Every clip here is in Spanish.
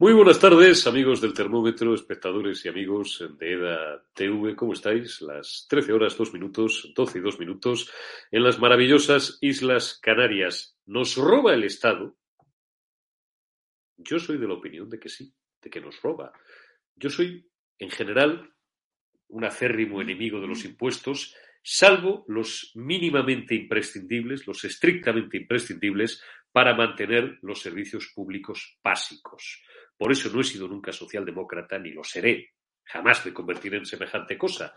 muy buenas tardes, amigos del termómetro, espectadores y amigos de EDA TV. ¿Cómo estáis? Las 13 horas, 2 minutos, 12 y 2 minutos, en las maravillosas Islas Canarias. ¿Nos roba el Estado? Yo soy de la opinión de que sí, de que nos roba. Yo soy, en general, un acérrimo enemigo de los impuestos, salvo los mínimamente imprescindibles, los estrictamente imprescindibles, para mantener los servicios públicos básicos. Por eso no he sido nunca socialdemócrata ni lo seré. Jamás me convertiré en semejante cosa.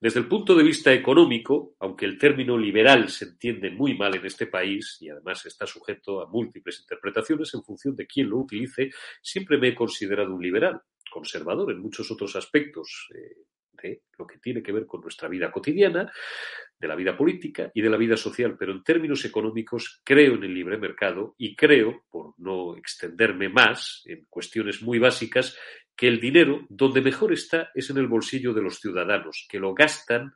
Desde el punto de vista económico, aunque el término liberal se entiende muy mal en este país y además está sujeto a múltiples interpretaciones en función de quién lo utilice, siempre me he considerado un liberal, conservador en muchos otros aspectos. Eh, de lo que tiene que ver con nuestra vida cotidiana, de la vida política y de la vida social, pero en términos económicos creo en el libre mercado y creo, por no extenderme más en cuestiones muy básicas, que el dinero donde mejor está es en el bolsillo de los ciudadanos, que lo gastan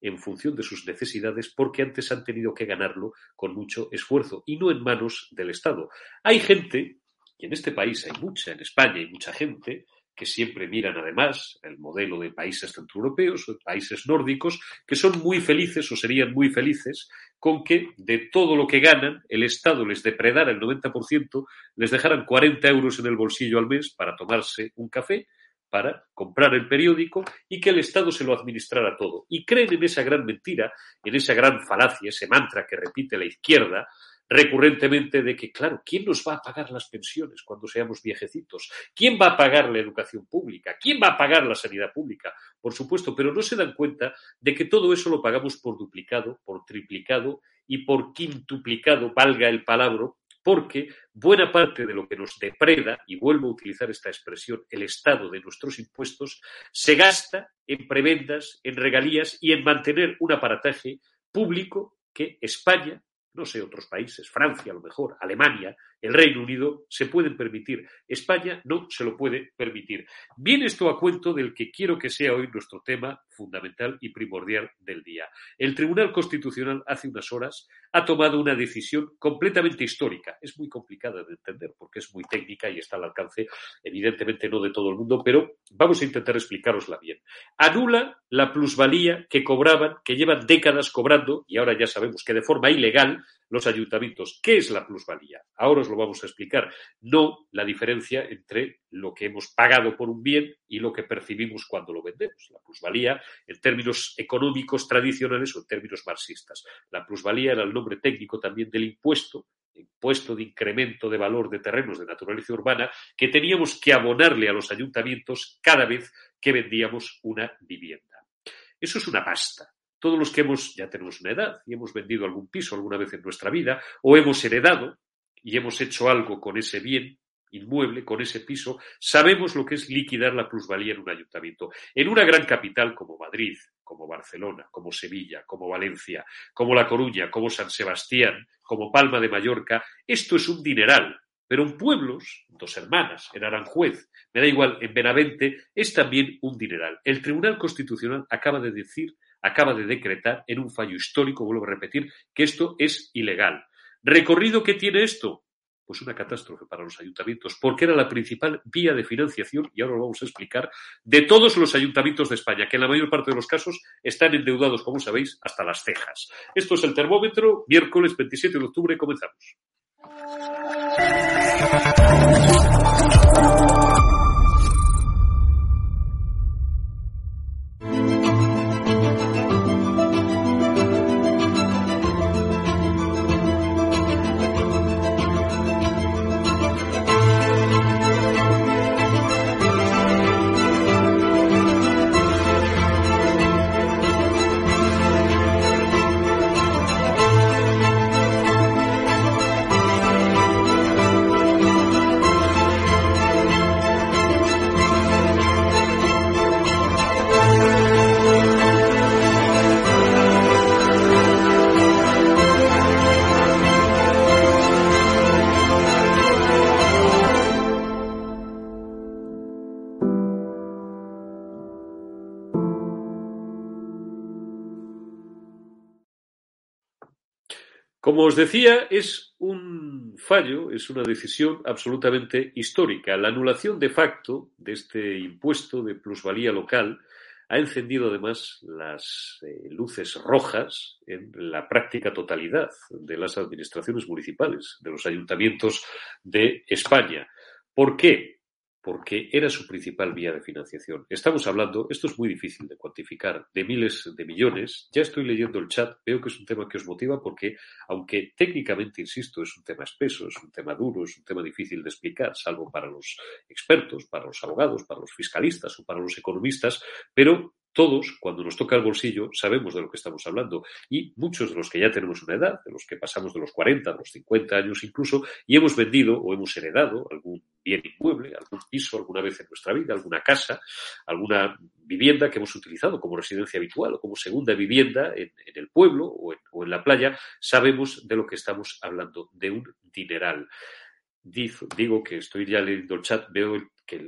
en función de sus necesidades porque antes han tenido que ganarlo con mucho esfuerzo y no en manos del Estado. Hay gente, y en este país hay mucha, en España hay mucha gente, que siempre miran además el modelo de países centroeuropeos o países nórdicos, que son muy felices o serían muy felices con que de todo lo que ganan el Estado les depredara el 90%, les dejaran 40 euros en el bolsillo al mes para tomarse un café, para comprar el periódico y que el Estado se lo administrara todo. Y creen en esa gran mentira, en esa gran falacia, ese mantra que repite la izquierda, recurrentemente de que, claro, ¿quién nos va a pagar las pensiones cuando seamos viejecitos? ¿Quién va a pagar la educación pública? ¿Quién va a pagar la sanidad pública? Por supuesto, pero no se dan cuenta de que todo eso lo pagamos por duplicado, por triplicado y por quintuplicado, valga el palabra, porque buena parte de lo que nos depreda, y vuelvo a utilizar esta expresión, el Estado de nuestros impuestos, se gasta en prebendas, en regalías y en mantener un aparataje público que España no sé, otros países, Francia a lo mejor, Alemania, el Reino Unido, se pueden permitir. España no se lo puede permitir. Viene esto a cuento del que quiero que sea hoy nuestro tema fundamental y primordial del día. El Tribunal Constitucional hace unas horas ha tomado una decisión completamente histórica. Es muy complicada de entender porque es muy técnica y está al alcance, evidentemente no de todo el mundo, pero vamos a intentar explicarosla bien. Anula la plusvalía que cobraban, que llevan décadas cobrando, y ahora ya sabemos que de forma ilegal, los ayuntamientos. ¿Qué es la plusvalía? Ahora os lo vamos a explicar. No la diferencia entre lo que hemos pagado por un bien y lo que percibimos cuando lo vendemos. La plusvalía, en términos económicos tradicionales o en términos marxistas. La plusvalía era el nombre técnico también del impuesto impuesto de incremento de valor de terrenos de naturaleza urbana que teníamos que abonarle a los ayuntamientos cada vez que vendíamos una vivienda. Eso es una pasta todos los que hemos, ya tenemos una edad y hemos vendido algún piso alguna vez en nuestra vida, o hemos heredado y hemos hecho algo con ese bien inmueble, con ese piso, sabemos lo que es liquidar la plusvalía en un ayuntamiento. En una gran capital como Madrid, como Barcelona, como Sevilla, como Valencia, como La Coruña, como San Sebastián, como Palma de Mallorca, esto es un dineral. Pero en pueblos, dos hermanas, en Aranjuez, me da igual, en Benavente, es también un dineral. El Tribunal Constitucional acaba de decir acaba de decretar en un fallo histórico, vuelvo a repetir, que esto es ilegal. ¿Recorrido que tiene esto? Pues una catástrofe para los ayuntamientos, porque era la principal vía de financiación, y ahora lo vamos a explicar, de todos los ayuntamientos de España, que en la mayor parte de los casos están endeudados, como sabéis, hasta las cejas. Esto es el termómetro, miércoles 27 de octubre, comenzamos. Como os decía, es un fallo, es una decisión absolutamente histórica. La anulación de facto de este impuesto de plusvalía local ha encendido además las eh, luces rojas en la práctica totalidad de las administraciones municipales, de los ayuntamientos de España. ¿Por qué? Porque era su principal vía de financiación. Estamos hablando, esto es muy difícil de cuantificar, de miles de millones. Ya estoy leyendo el chat, veo que es un tema que os motiva porque, aunque técnicamente, insisto, es un tema espeso, es un tema duro, es un tema difícil de explicar, salvo para los expertos, para los abogados, para los fiscalistas o para los economistas, pero todos, cuando nos toca el bolsillo, sabemos de lo que estamos hablando. Y muchos de los que ya tenemos una edad, de los que pasamos de los 40 a los 50 años incluso, y hemos vendido o hemos heredado algún bien inmueble, algún piso alguna vez en nuestra vida, alguna casa, alguna vivienda que hemos utilizado como residencia habitual o como segunda vivienda en, el pueblo o en, o en la playa, sabemos de lo que estamos hablando, de un dineral digo que estoy ya leyendo el chat, veo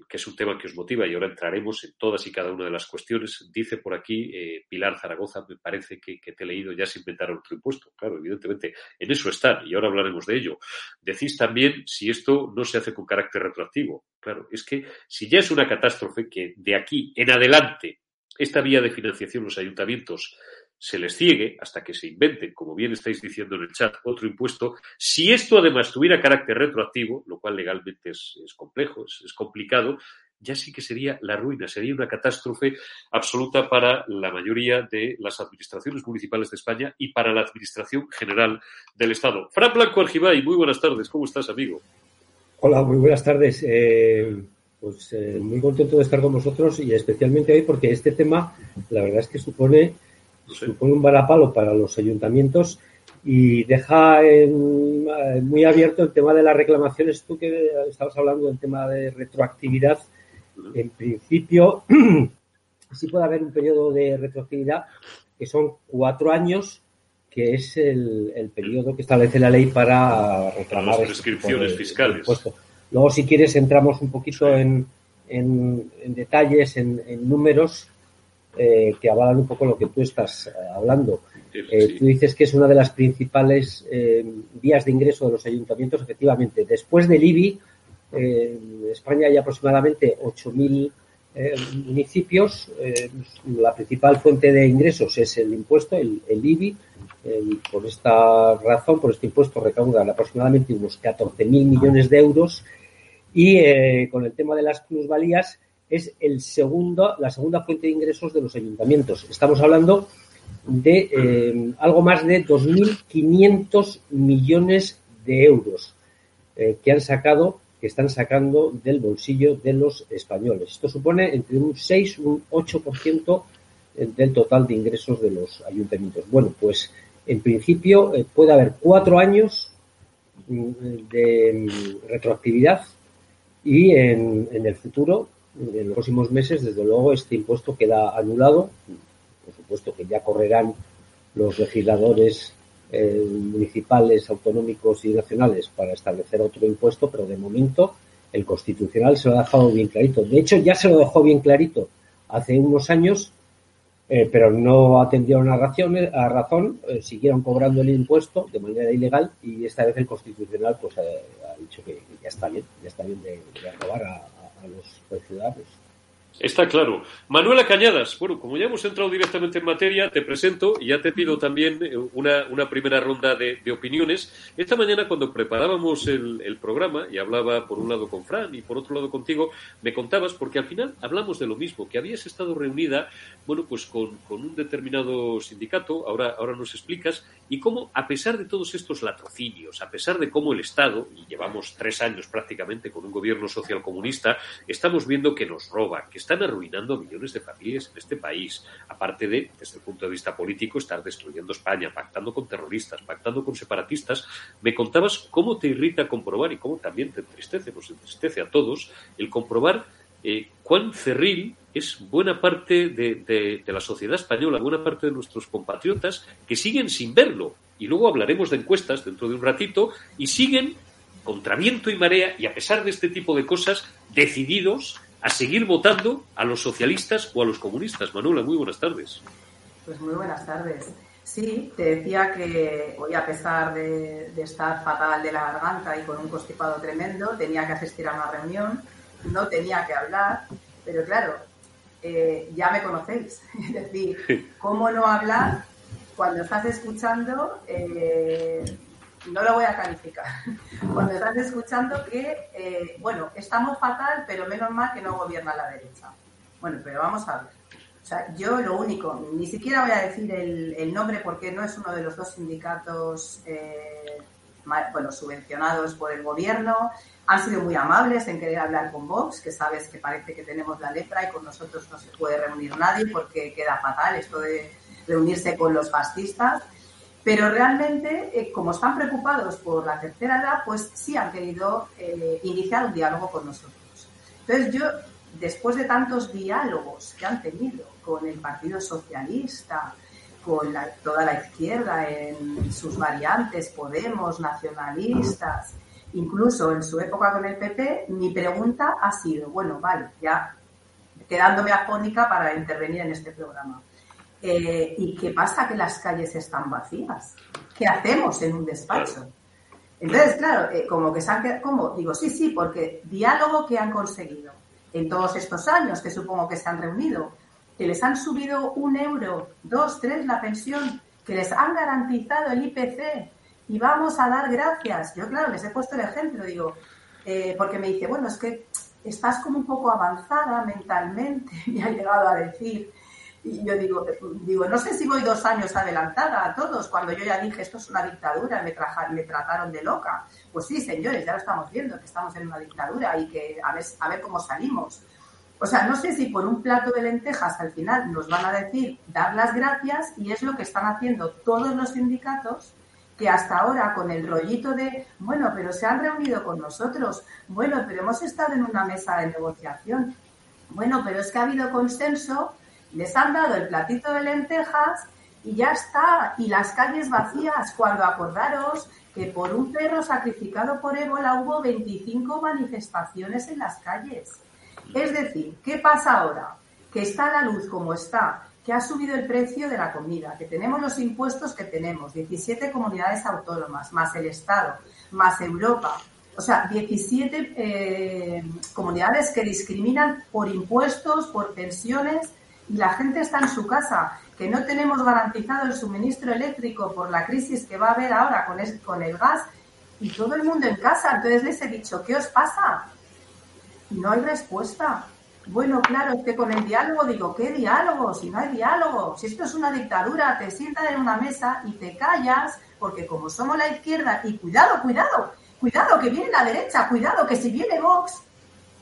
que, es un tema que os motiva y ahora entraremos en todas y cada una de las cuestiones. Dice por aquí eh, Pilar Zaragoza, me parece que, te he leído, ya se inventaron otro impuesto. Claro, evidentemente, en eso están y ahora hablaremos de ello. Decís también si esto no se hace con carácter retroactivo. Claro, es que si ya es una catástrofe que de aquí en adelante esta vía de financiación los ayuntamientos se les ciegue hasta que se inventen, como bien estáis diciendo en el chat, otro impuesto. Si esto además tuviera carácter retroactivo, lo cual legalmente es, complejo, es, complicado, ya sí que sería la ruina, sería una catástrofe absoluta para la mayoría de las administraciones municipales de España y para la Administración General del Estado. Fran Blanco Argibay, muy buenas tardes, ¿cómo estás, amigo? Hola, muy buenas tardes. Eh, pues eh, muy contento de estar con vosotros y especialmente hoy porque este tema, la verdad es que supone supone un varapalo para los ayuntamientos y deja muy abierto el tema de las reclamaciones. Tú que estabas hablando del tema de retroactividad, en principio sí puede haber un periodo de retroactividad que son cuatro años, que es el, periodo que establece la ley para reclamar las este prescripciones fiscales. Luego, si quieres, entramos un poquito en, en, detalles, en, números eh, que avalan un poco lo que tú estás eh, hablando. Eh, tú dices que es una de las principales vías de ingreso de los ayuntamientos, efectivamente. Después del IBI, en España hay aproximadamente 8.000 municipios. la principal fuente de ingresos es el impuesto, el, IBI. por esta razón, por este impuesto, recaudan aproximadamente unos 14.000 millones de euros. Y con el tema de las plusvalías, es el segundo, la segunda fuente de ingresos de los ayuntamientos. Estamos hablando de eh, algo más de 2.500 millones de euros eh, que han sacado, que están sacando del bolsillo de los españoles. Esto supone entre un 6 y un 8% del total de ingresos de los ayuntamientos. Bueno, pues en principio eh, puede haber cuatro años mm, de mm, retroactividad y en el futuro en los próximos meses, desde luego, este impuesto queda anulado. Por supuesto que ya correrán los legisladores eh, municipales, autonómicos y nacionales para establecer otro impuesto, pero de momento el Constitucional se lo ha dejado bien clarito. De hecho, ya se lo dejó bien clarito hace unos años, eh, pero no atendieron a, a razón, eh, siguieron cobrando el impuesto de manera ilegal y esta vez el Constitucional pues ha dicho que, ya está bien, ya está bien de, de robar a, a los ciudadanos. Está claro. Manuela Cañadas, bueno, como ya hemos entrado directamente en materia, te presento y ya te pido también eh, una, una primera ronda de, opiniones. Esta mañana, cuando preparábamos el, programa y hablaba por un lado con Fran y por otro lado contigo, me contabas, porque al final hablamos de lo mismo, que habías estado reunida, bueno, pues con, un determinado sindicato, ahora, ahora nos explicas, y cómo, a pesar de todos estos latrocinios, a pesar de cómo el Estado, y llevamos tres años prácticamente con un gobierno social comunista, estamos viendo que nos roba, que están arruinando millones de familias en este país, aparte de, desde el punto de vista político, estar destruyendo España, pactando con terroristas, pactando con separatistas. Me contabas cómo te irrita comprobar y cómo también te entristece, nos entristece a todos, el comprobar eh, cuán cerril es buena parte de, la sociedad española, buena parte de nuestros compatriotas que siguen sin verlo. Y luego hablaremos de encuestas dentro de un ratito y siguen contra viento y marea y a pesar de este tipo de cosas decididos a seguir votando a los socialistas o a los comunistas. Manuela, muy buenas tardes. Pues muy buenas tardes. Sí, te decía que hoy, a pesar de, estar fatal de la garganta y con un constipado tremendo, tenía que asistir a una reunión, no tenía que hablar, pero claro, eh, ya me conocéis. Es decir, ¿cómo no hablar cuando estás escuchando? Eh, no lo voy a calificar. Cuando estás escuchando que, eh, bueno, estamos fatal, pero menos mal que no gobierna la derecha. Bueno, pero vamos a ver. O sea, yo lo único, ni siquiera voy a decir el, nombre porque no es uno de los dos sindicatos, bueno, subvencionados por el gobierno, han sido muy amables en querer hablar con Vox, que sabes que parece que tenemos la lepra y con nosotros no se puede reunir nadie porque queda fatal esto de reunirse con los fascistas. Pero realmente, eh, como están preocupados por la tercera edad, pues sí han querido eh, iniciar un diálogo con nosotros. Entonces yo, después de tantos diálogos que han tenido con el Partido Socialista, con toda la izquierda en sus variantes, Podemos, nacionalistas, incluso en su época con el PP, mi pregunta ha sido, bueno, vale, ya quedándome afónica para intervenir en este programa. Eh, ¿Y qué pasa que las calles están vacías? ¿Qué hacemos en un despacho? Entonces, claro, eh, como que se han quedado, ¿cómo? Digo, sí, sí, porque diálogo que han conseguido en todos estos años, que supongo que se han reunido, que les han subido un euro, dos, tres la pensión, que les han garantizado el IPC, y vamos a dar gracias. Yo, claro, les he puesto el ejemplo, digo, eh, porque me dice, bueno, es que estás como un poco avanzada mentalmente, me ha llegado a decir. Y yo digo, digo, no sé si voy dos años adelantada a todos, cuando yo ya dije, esto es una dictadura, me, me trataron de loca. Pues sí, señores, ya lo estamos viendo, que estamos en una dictadura y que a ver, a ver cómo salimos. O sea, no sé si por un plato de lentejas al final nos van a decir dar las gracias y es lo que están haciendo todos los sindicatos que hasta ahora con el rollito de, bueno, pero se han reunido con nosotros, bueno, pero hemos estado en una mesa de negociación, bueno, pero es que ha habido consenso, les han dado el platito de lentejas y ya está, y las calles vacías, cuando acordaros que por un perro sacrificado por ébola hubo 25 manifestaciones en las calles. Es decir, ¿qué pasa ahora? Que está la luz como está, que ha subido el precio de la comida, que tenemos los impuestos que tenemos, 17 comunidades autónomas, más el Estado, más Europa. O sea, 17 eh, comunidades que discriminan por impuestos, por pensiones, la gente está en su casa, que no tenemos garantizado el suministro eléctrico por la crisis que va a haber ahora con con el gas, y todo el mundo en casa. Entonces les he dicho, ¿qué os pasa? Y no hay respuesta. Bueno, claro, es que con el diálogo digo, ¿qué diálogo? Si no hay diálogo, si esto es una dictadura, te sientas en una mesa y te callas, porque como somos la izquierda, y cuidado, cuidado, cuidado, que viene la derecha, cuidado, que si viene Vox,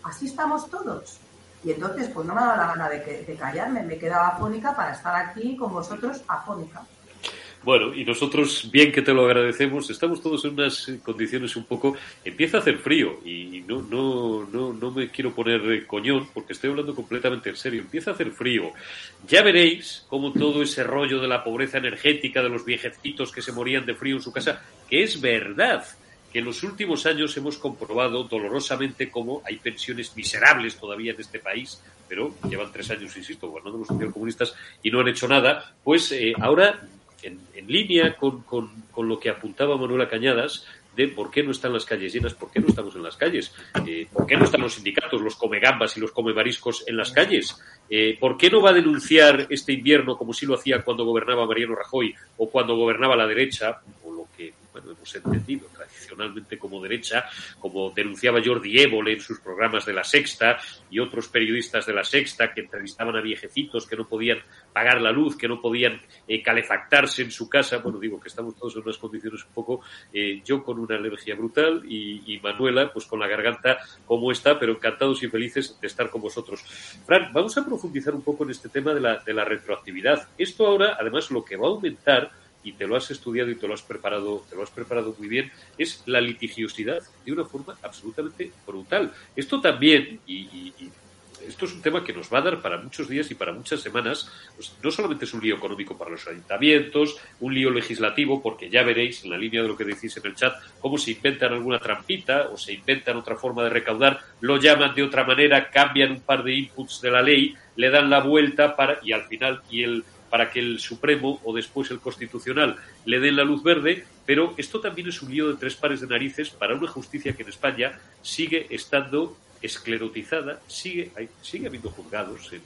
así estamos todos. Y entonces, pues no me ha dado la gana de, de callarme, me quedaba afónica para estar aquí con vosotros afónica. Bueno, y nosotros, bien que te lo agradecemos, estamos todos en unas condiciones un poco. Empieza a hacer frío y no, no, no, no me quiero poner coñón porque estoy hablando completamente en serio. Empieza a hacer frío. Ya veréis cómo todo ese rollo de la pobreza energética, de los viejecitos que se morían de frío en su casa, que es verdad que en los últimos años hemos comprobado dolorosamente cómo hay pensiones miserables todavía en este país, pero llevan tres años, insisto, gobernando los socialcomunistas y no han hecho nada, pues eh, ahora en, línea con, lo que apuntaba Manuela Cañadas de por qué no están las calles llenas, por qué no estamos en las calles, eh, por qué no están los sindicatos, los come gambas y los come mariscos en las calles, eh, por qué no va a denunciar este invierno como si lo hacía cuando gobernaba Mariano Rajoy o cuando gobernaba la derecha, bueno, hemos entendido tradicionalmente como derecha, como denunciaba Jordi Évole en sus programas de La Sexta y otros periodistas de La Sexta que entrevistaban a viejecitos que no podían pagar la luz, que no podían eh, calefactarse en su casa. Bueno, digo que estamos todos en unas condiciones un poco, eh, yo con una alergia brutal y, Manuela pues con la garganta como está, pero encantados y felices de estar con vosotros. Fran, vamos a profundizar un poco en este tema de la, de la retroactividad. Esto ahora, además, lo que va a aumentar y te lo has estudiado y te lo has preparado, te lo has preparado muy bien, es la litigiosidad de una forma absolutamente brutal. Esto también, y, esto es un tema que nos va a dar para muchos días y para muchas semanas, pues no solamente es un lío económico para los ayuntamientos, un lío legislativo, porque ya veréis en la línea de lo que decís en el chat, cómo se inventan alguna trampita o se inventan otra forma de recaudar, lo llaman de otra manera, cambian un par de inputs de la ley, le dan la vuelta para, y al final, y el para que el Supremo o después el Constitucional le den la luz verde, pero esto también es un lío de tres pares de narices para una justicia que en España sigue estando esclerotizada, sigue, sigue habiendo juzgados en,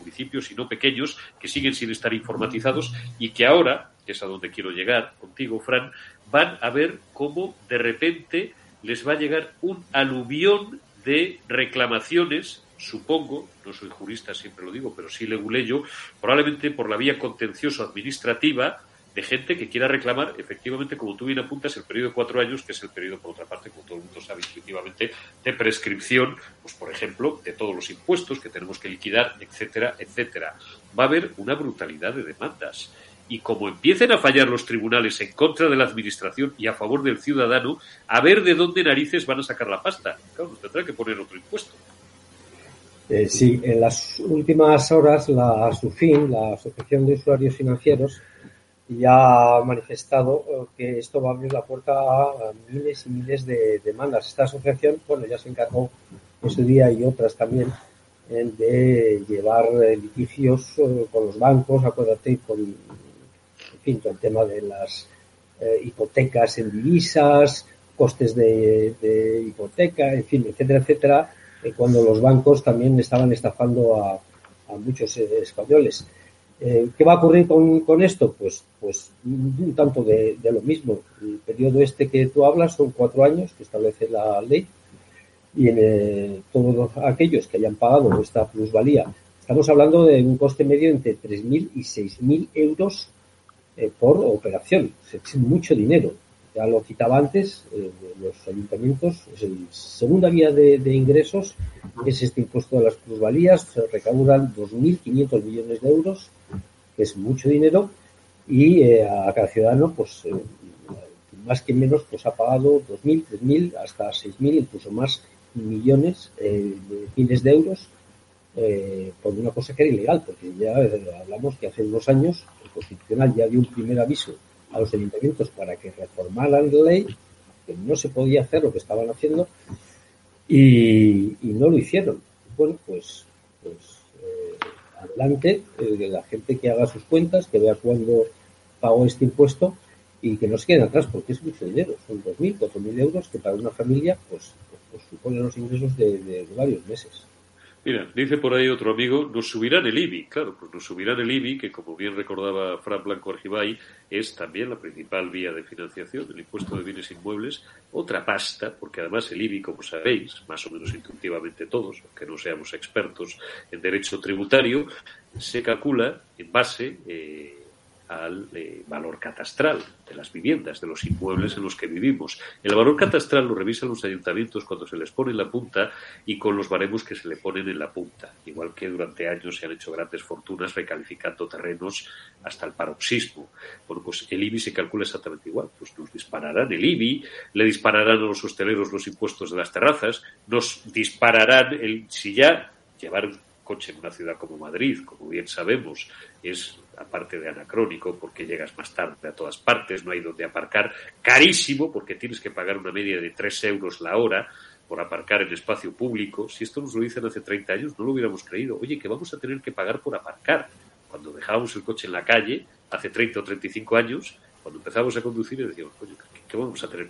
municipios y no pequeños que siguen sin estar informatizados y que ahora, que es a donde quiero llegar contigo, Fran, van a ver cómo de repente les va a llegar un aluvión de reclamaciones, supongo, no soy jurista, siempre lo digo, pero sí le yo, probablemente por la vía contencioso-administrativa de gente que quiera reclamar, efectivamente, como tú bien apuntas, el periodo de cuatro años, que es el periodo, por otra parte, como todo el mundo sabe intuitivamente, de prescripción, pues por ejemplo, de todos los impuestos que tenemos que liquidar, etcétera, etcétera. Va a haber una brutalidad de demandas y como empiecen a fallar los tribunales en contra de la administración y a favor del ciudadano, a ver de dónde narices van a sacar la pasta. Claro, nos tendrá que poner otro impuesto. Eh, sí, en las últimas horas la ASUFIN, la Asociación de Usuarios Financieros, ya ha manifestado eh, que esto va a abrir la puerta a miles y miles de demandas. Esta asociación, bueno, ya se encargó en su día y otras también de llevar litigios eh, con los bancos, acuérdate, con fin, el tema de las eh, hipotecas en divisas, costes de, hipoteca, en fin, etcétera, etcétera, eh, cuando los bancos también estaban estafando a, muchos eh, españoles. ¿Qué va a ocurrir con, esto? Pues, pues un tanto de, lo mismo. El periodo este que tú hablas son cuatro años que establece la ley y en todos aquellos que hayan pagado esta plusvalía, estamos hablando de un coste medio entre 3.000 y 6.000 euros eh, por operación. Es mucho dinero. Ya lo citaba antes, eh, los ayuntamientos, es la segunda vía de, ingresos, es este impuesto de las plusvalías, se recaudan 2.500 millones de euros, que es mucho dinero, y eh, a cada ciudadano, pues más que menos, pues ha pagado 2.000, 3.000, hasta 6.000, incluso más millones, de miles de euros por una cosa que era ilegal, porque ya hablamos que hace unos años Constitucional ya dio un primer aviso a los ayuntamientos para que reformaran la ley, que no se podía hacer lo que estaban haciendo, y, no lo hicieron. Bueno, pues, pues eh, adelante, eh, la gente que haga sus cuentas, que vea cuándo pagó este impuesto y que no se queden atrás, porque es mucho dinero, son 2.000, 4.000 euros que para una familia pues, pues, pues suponen los ingresos de varios meses. Mira, dice por ahí otro amigo, nos subirán el IBI. Claro, pues nos subirán el IBI, que como bien recordaba Fran Blanco Argibay, es también la principal vía de financiación del impuesto de bienes inmuebles. Otra pasta, porque además el IBI, como sabéis, más o menos intuitivamente todos, aunque no seamos expertos en derecho tributario, se calcula en base eh, al eh, valor catastral de las viviendas, de los inmuebles en los que vivimos. El valor catastral lo revisan los ayuntamientos cuando se les pone en la punta y con los baremos que se le ponen en la punta. Igual que durante años se han hecho grandes fortunas recalificando terrenos hasta el paroxismo. Bueno, pues el IBI se calcula exactamente igual. Pues nos dispararán el IBI, le dispararán a los hosteleros los impuestos de las terrazas, nos dispararán el, si ya llevar coche en una ciudad como Madrid, como bien sabemos, es aparte de anacrónico, porque llegas más tarde a todas partes, no hay donde aparcar, carísimo, porque tienes que pagar una media de 3 euros la hora por aparcar en espacio público. Si esto nos lo dicen hace 30 años, no lo hubiéramos creído. Oye, que vamos a tener que pagar por aparcar. Cuando dejábamos el coche en la calle, hace 30 o 35 años, cuando empezamos a conducir, decíamos, coño, ¿qué vamos a tener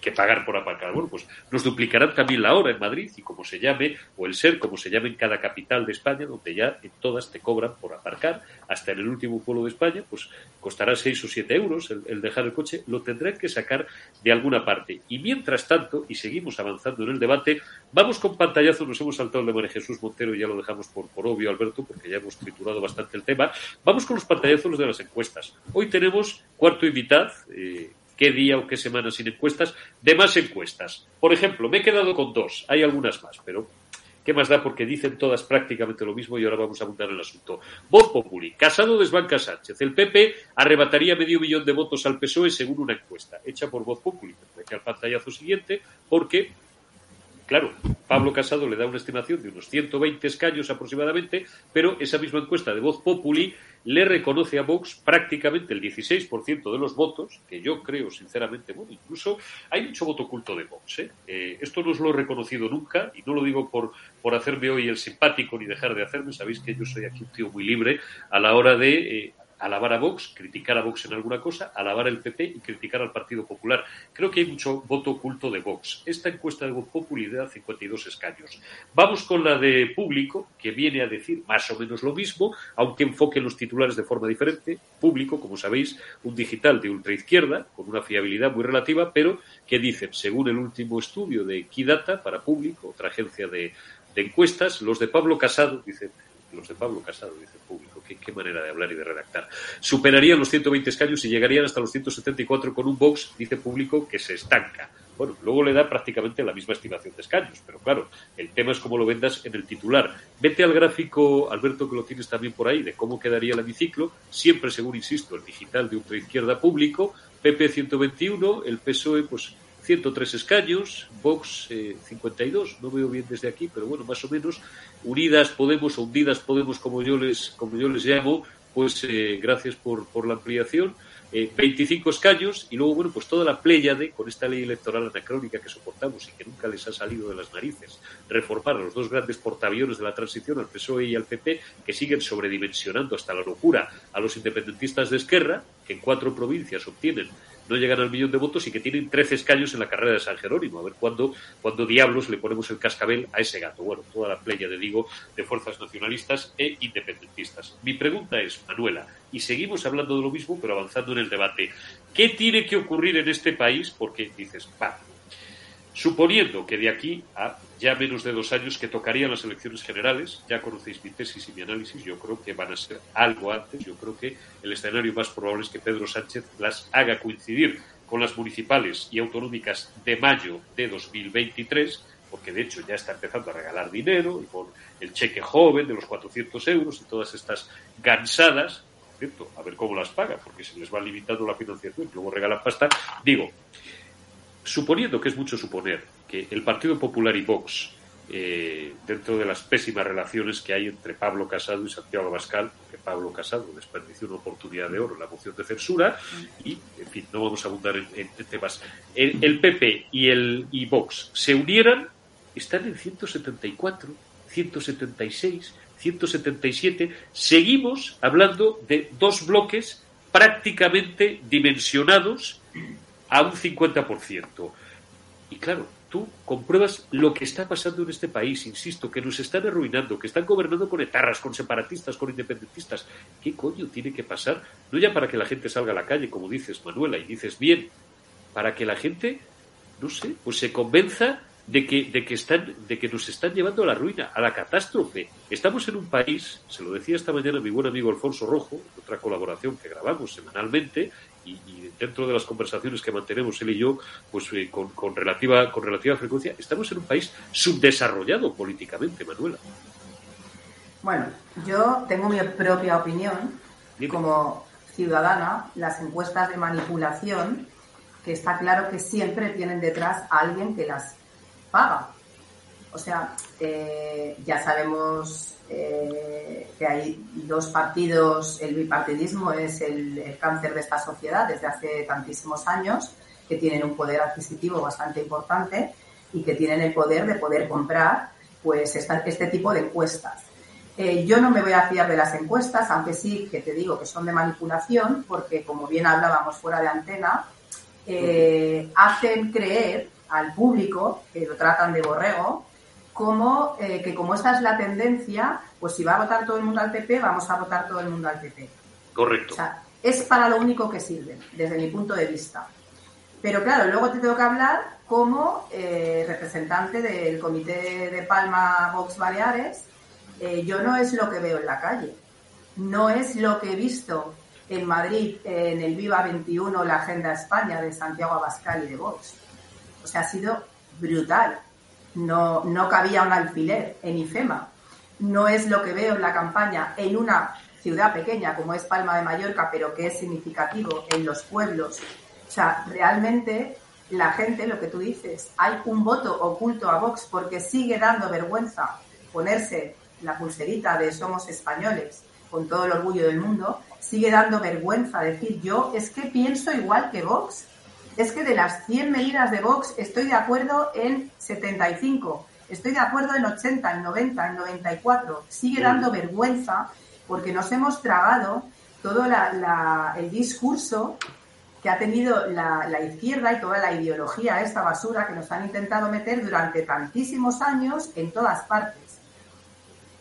que pagar por aparcar? Bueno, pues nos duplicarán también la hora en Madrid y como se llame, o el ser, como se llame en cada capital de España, donde ya en todas te cobran por aparcar, hasta en el último pueblo de España, pues costará 6 o 7 euros el, dejar el coche, lo tendrán que sacar de alguna parte. Y mientras tanto, y seguimos avanzando en el debate, vamos con pantallazo, nos hemos saltado el de María Jesús Montero y ya lo dejamos por, por obvio, Alberto, porque ya hemos triturado bastante el tema. Vamos con los pantallazos de las encuestas. Hoy tenemos cuarto y eh, qué día o qué semana sin encuestas, de más encuestas. Por ejemplo, me he quedado con dos, hay algunas más, pero ¿qué más da? Porque dicen todas prácticamente lo mismo y ahora vamos a abundar el asunto. Voz Populi, Casado desbanca Sánchez. El PP arrebataría medio millón de votos al PSOE según una encuesta hecha por Voz Populi. Me al pantallazo siguiente porque Claro, Pablo Casado le da una estimación de unos 120 escaños aproximadamente, pero esa misma encuesta de Voz Populi le reconoce a Vox prácticamente el 16% de los votos, que yo creo sinceramente, bueno, incluso hay mucho voto oculto de Vox. ¿eh? Eh, esto no os lo he reconocido nunca y no lo digo por, por hacerme hoy el simpático ni dejar de hacerme, sabéis que yo soy aquí un tío muy libre a la hora de eh, alabar a Vox, criticar a Vox en alguna cosa, alabar al PP y criticar al Partido Popular. Creo que hay mucho voto oculto de Vox. Esta encuesta de Populi da 52 escaños. Vamos con la de Público, que viene a decir más o menos lo mismo, aunque enfoque los titulares de forma diferente. Público, como sabéis, un digital de ultraizquierda, con una fiabilidad muy relativa, pero que dicen, según el último estudio de Kidata para Público, otra agencia de encuestas, los de Pablo Casado, dicen, los de Pablo Casado, dice público, qué, qué, manera de hablar y de redactar. Superarían los 120 escaños y llegarían hasta los 174 con un Vox, dice público, que se estanca. Bueno, luego le da prácticamente la misma estimación de escaños, pero claro, el tema es cómo lo vendas en el titular. Vete al gráfico, Alberto, que lo tienes también por ahí, de cómo quedaría el hemiciclo, siempre según, insisto, el digital de ultraizquierda público, PP 121, el PSOE, pues 103 escaños, Vox eh, 52, no veo bien desde aquí, pero bueno, más o menos, Unidas Podemos Hundidas Podemos, como yo les, como yo les llamo, pues eh, gracias por, por la ampliación, eh, 25 escaños y luego, bueno, pues toda la pléyade con esta ley electoral anacrónica que soportamos y que nunca les ha salido de las narices, reformar a los dos grandes portaaviones de la transición, al PSOE y al PP, que siguen sobredimensionando hasta la locura a los independentistas de Esquerra, que en cuatro provincias obtienen no llegan al millón de votos y que tienen 13 escaños en la carrera de San Jerónimo. A ver cuándo, cuando diablos le ponemos el cascabel a ese gato. Bueno, toda la playa de digo de fuerzas nacionalistas e independentistas. Mi pregunta es, Manuela, y seguimos hablando de lo mismo, pero avanzando en el debate. ¿Qué tiene que ocurrir en este país? Porque dices, va, suponiendo que de aquí a ya menos de dos años que tocarían las elecciones generales, ya conocéis mi tesis y mi análisis, yo creo que van a ser algo antes, yo creo que el escenario más probable es que Pedro Sánchez las haga coincidir con las municipales y autonómicas de mayo de 2023, porque de hecho ya está empezando a regalar dinero y con el cheque joven de los 400 euros y todas estas gansadas, ¿cierto? a ver cómo las paga, porque se les va limitando la financiación y luego regalan pasta. Digo, suponiendo que es mucho suponer que el Partido Popular y Vox, eh, dentro de las pésimas relaciones que hay entre Pablo Casado y Santiago Abascal, que Pablo Casado desperdició una oportunidad de oro en la moción de censura, y, en fin, no vamos a abundar en, temas. El, el, PP y, el, y Vox se unieran, están en 174, 176, 177. Seguimos hablando de dos bloques prácticamente dimensionados a un 50%. Y claro, tú compruebas lo que está pasando en este país, insisto, que nos están arruinando, que están gobernando con etarras, con separatistas, con independentistas. ¿Qué coño tiene que pasar? No ya para que la gente salga a la calle, como dices, Manuela, y dices bien, para que la gente, no sé, pues se convenza de que, de que están, de que nos están llevando a la ruina, a la catástrofe. Estamos en un país, se lo decía esta mañana mi buen amigo Alfonso Rojo, otra colaboración que grabamos semanalmente, y, y, dentro de las conversaciones que mantenemos él y yo, pues eh, con, con, relativa, con relativa frecuencia, estamos en un país subdesarrollado políticamente, Manuela. Bueno, yo tengo mi propia opinión. Dime. Como ciudadana, las encuestas de manipulación, que está claro que siempre tienen detrás a alguien que las paga. O sea, eh, ya sabemos eh, que hay dos partidos, el bipartidismo es el, el, cáncer de esta sociedad desde hace tantísimos años, que tienen un poder adquisitivo bastante importante y que tienen el poder de poder comprar pues esta, este tipo de encuestas. Eh, yo no me voy a fiar de las encuestas, aunque sí que te digo que son de manipulación, porque como bien hablábamos fuera de antena, eh, hacen creer al público, que lo tratan de borrego, como eh, que como esta es la tendencia, pues si va a votar todo el mundo al PP, vamos a votar todo el mundo al PP. Correcto. O sea, es para lo único que sirve, desde mi punto de vista. Pero claro, luego te tengo que hablar como eh, representante del Comité de Palma Vox Baleares. Eh, yo no es lo que veo en la calle, no es lo que he visto en Madrid, en el Viva 21, la Agenda España de Santiago Abascal y de Vox. O sea, ha sido brutal. No, no cabía un alfiler en IFEMA. No es lo que veo en la campaña en una ciudad pequeña como es Palma de Mallorca, pero que es significativo en los pueblos. O sea, realmente la gente, lo que tú dices, hay un voto oculto a Vox porque sigue dando vergüenza ponerse la pulserita de somos españoles con todo el orgullo del mundo, sigue dando vergüenza decir yo es que pienso igual que Vox. Es que de las 100 medidas de Vox estoy de acuerdo en 75, estoy de acuerdo en 80, en 90, en 94. Sigue dando vergüenza porque nos hemos tragado todo el discurso que ha tenido la, izquierda y toda la ideología, esta basura que nos han intentado meter durante tantísimos años en todas partes.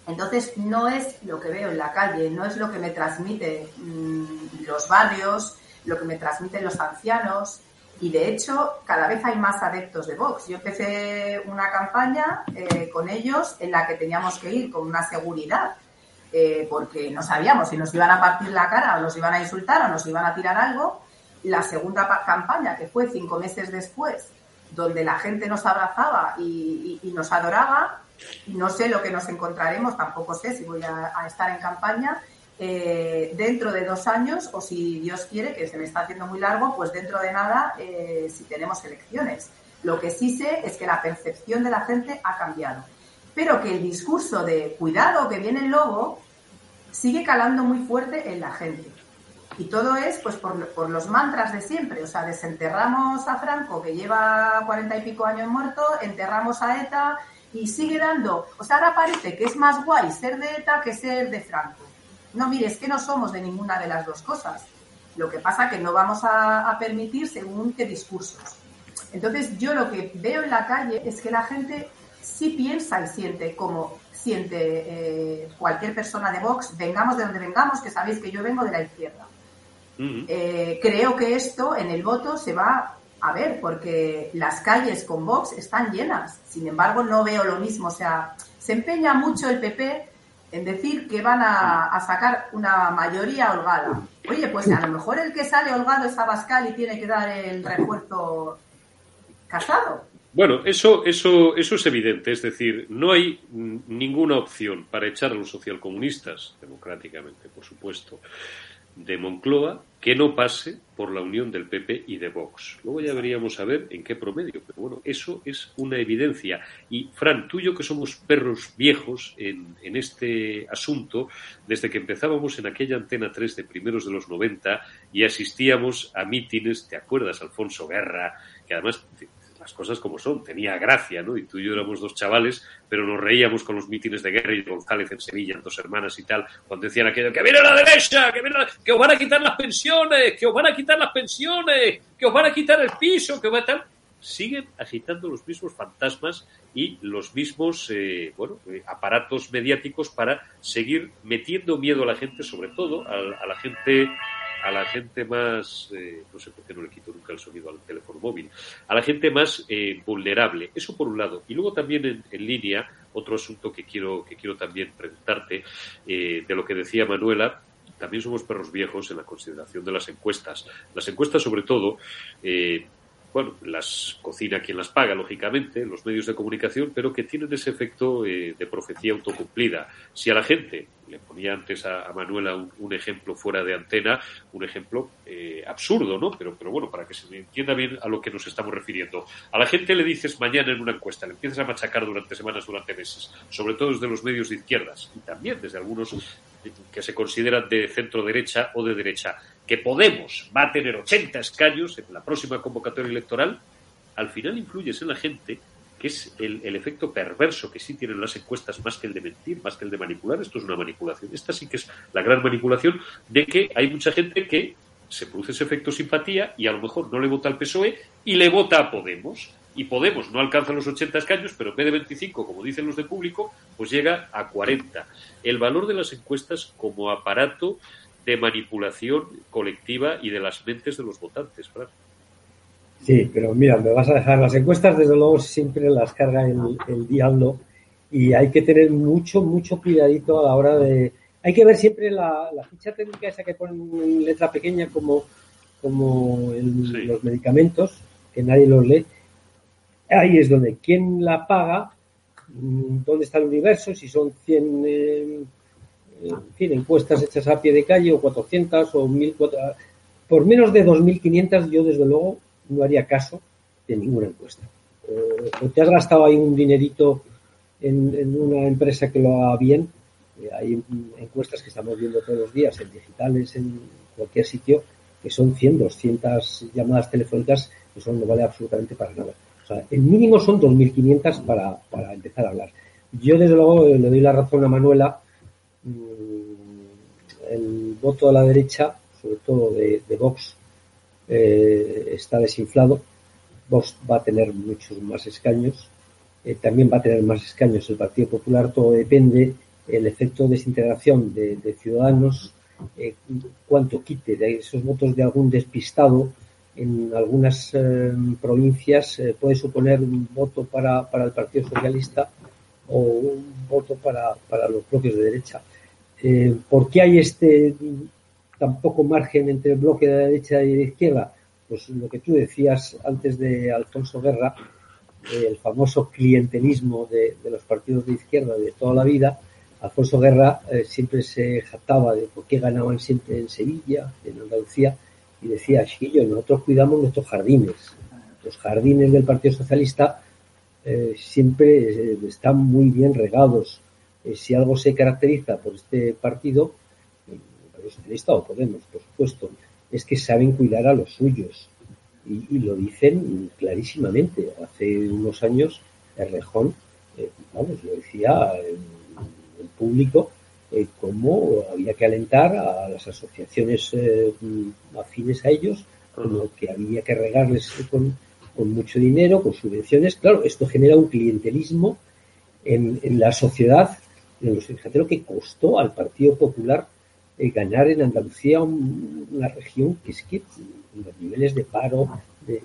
Entonces, no es lo que veo en la calle, no es lo que me transmiten mm, los barrios, lo que me transmiten los ancianos. Y de hecho, cada vez hay más adeptos de Vox. Yo empecé una campaña eh, con ellos en la que teníamos que ir con una seguridad, eh, porque no sabíamos si nos iban a partir la cara o nos iban a insultar o nos iban a tirar algo la segunda campaña, que fue cinco meses después, donde la gente nos abrazaba y, nos adoraba, no sé lo que nos encontraremos, tampoco sé si voy a, estar en campaña, eh, dentro de dos años, o si Dios quiere, que se me está haciendo muy largo, pues dentro de nada, eh, si tenemos elecciones. Lo que sí sé es que la percepción de la gente ha cambiado, pero que el discurso de cuidado que viene el lobo sigue calando muy fuerte en la gente. Y todo es pues por, los mantras de siempre. O sea, desenterramos a Franco, que lleva cuarenta y pico años muerto, enterramos a ETA y sigue dando. O sea, ahora parece que es más guay ser de ETA que ser de Franco. No, mire, es que no somos de ninguna de las dos cosas. Lo que pasa que no vamos a, permitir según qué discursos. Entonces, yo lo que veo en la calle es que la gente sí piensa y siente como siente eh, cualquier persona de Vox, vengamos de donde vengamos, que sabéis que yo vengo de la izquierda. Eh, creo que esto en el voto se va a ver, porque las calles con Vox están llenas. Sin embargo, no veo lo mismo. O sea, se empeña mucho el PP en decir que van a, sacar una mayoría holgada. Oye, pues a lo mejor el que sale holgado es Abascal y tiene que dar el refuerzo casado. Bueno, eso, eso, eso es evidente. Es decir, no hay ninguna opción para echar a los socialcomunistas, democráticamente, por supuesto, de Moncloa que no pase por la unión del PP y de Vox. Luego ya veríamos a ver en qué promedio, pero bueno, eso es una evidencia. Y Fran, tú y yo que somos perros viejos en, en este asunto, desde que empezábamos en aquella antena 3 de primeros de los 90 y asistíamos a mítines, ¿te acuerdas, Alfonso Guerra? Que además cosas como son, tenía gracia, ¿no? Y tú y yo éramos dos chavales, pero nos reíamos con los mítines de Guerra y González en Sevilla, en dos hermanas y tal, cuando decían aquello, que viene la derecha, que, viene que os van a quitar las pensiones, que os van a quitar las pensiones, que os van a quitar el piso, que va a tal. Siguen agitando los mismos fantasmas y los mismos eh, bueno, eh, aparatos mediáticos para seguir metiendo miedo a la gente, sobre todo a la gente a la gente más, eh, no sé por qué no le quito nunca el sonido al teléfono móvil, a la gente más eh, vulnerable. Eso por un lado. Y luego también en, línea, otro asunto que quiero, que quiero también preguntarte, eh, de lo que decía Manuela, también somos perros viejos en la consideración de las encuestas. Las encuestas, sobre todo, bueno, las cocina quien las paga, lógicamente, los medios de comunicación, pero que tienen ese efecto eh, de profecía autocumplida. Si a la gente, le ponía antes a, Manuela un, ejemplo fuera de antena, un ejemplo eh, absurdo, ¿no? Pero, pero bueno, para que se entienda bien a lo que nos estamos refiriendo. A la gente le dices mañana en una encuesta, le empiezas a machacar durante semanas, durante meses, sobre todo desde los medios de izquierdas y también desde algunos que se consideran de centro derecha o de derecha que Podemos va a tener 80 escaños en la próxima convocatoria electoral, al final influyes en la gente, que es el, efecto perverso que sí tienen las encuestas, más que el de mentir, más que el de manipular. Esto es una manipulación. Esta sí que es la gran manipulación de que hay mucha gente que se produce ese efecto simpatía y a lo mejor no le vota al PSOE y le vota a Podemos. Y Podemos no alcanza los 80 escaños, pero en vez de 25, como dicen los de público, pues llega a 40. El valor de las encuestas como aparato de manipulación colectiva y de las mentes de los votantes, Sí, pero mira, me vas a dejar las encuestas, desde luego siempre las carga el, diablo y hay que tener mucho, mucho cuidadito a la hora de... Hay que ver siempre la, ficha técnica esa que ponen en letra pequeña como, como los medicamentos, que nadie los lee. Ahí es donde, ¿quién la paga? Mm, ¿Dónde está el universo? Si son 100 en fin, encuestas hechas a pie de calle o 400 o 1.400. Por menos de 2.500 yo desde luego no haría caso de ninguna encuesta. O, te has gastado ahí un dinerito en, una empresa que lo haga bien. Eh, hay encuestas que estamos viendo todos los días en digitales, en cualquier sitio, que son 100, 200 llamadas telefónicas eso no vale absolutamente para nada. O sea, el mínimo son 2.500 para, para empezar a hablar. Yo, desde luego, le doy la razón a Manuela. Mm, el voto a la derecha, sobre todo de, Vox, eh, está desinflado. Vox va a tener muchos más escaños. Eh, también va a tener más escaños el Partido Popular. Todo depende el efecto de desintegración de, Ciudadanos, eh, cuánto quite de esos votos de algún despistado en algunas provincias puede suponer un voto para, para el Partido Socialista o un voto para, para los bloques de derecha. ¿Por qué hay este tan poco margen entre el bloque de derecha y de izquierda? Pues lo que tú decías antes de Alfonso Guerra, eh, el famoso clientelismo de, los partidos de izquierda de toda la vida. Alfonso Guerra eh, siempre se jactaba de por qué ganaban siempre en Sevilla, en Andalucía, y decía, chiquillo, nosotros cuidamos nuestros jardines. Los jardines del Partido Socialista eh, siempre están muy bien regados. Si algo se caracteriza por este partido, el Socialista o Podemos, por supuesto, es que saben cuidar a los suyos. Y, lo dicen clarísimamente. Hace unos años, Errejón, vamos, lo decía en, público, cómo había que alentar a las asociaciones afines a ellos, como que había que regarles con, con mucho dinero, con subvenciones. Claro, esto genera un clientelismo en, la sociedad. Fíjate lo que costó al Partido Popular eh, ganar en Andalucía una región que es que los niveles de paro, de,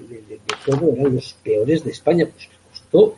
todo, eran los peores de España. Pues costó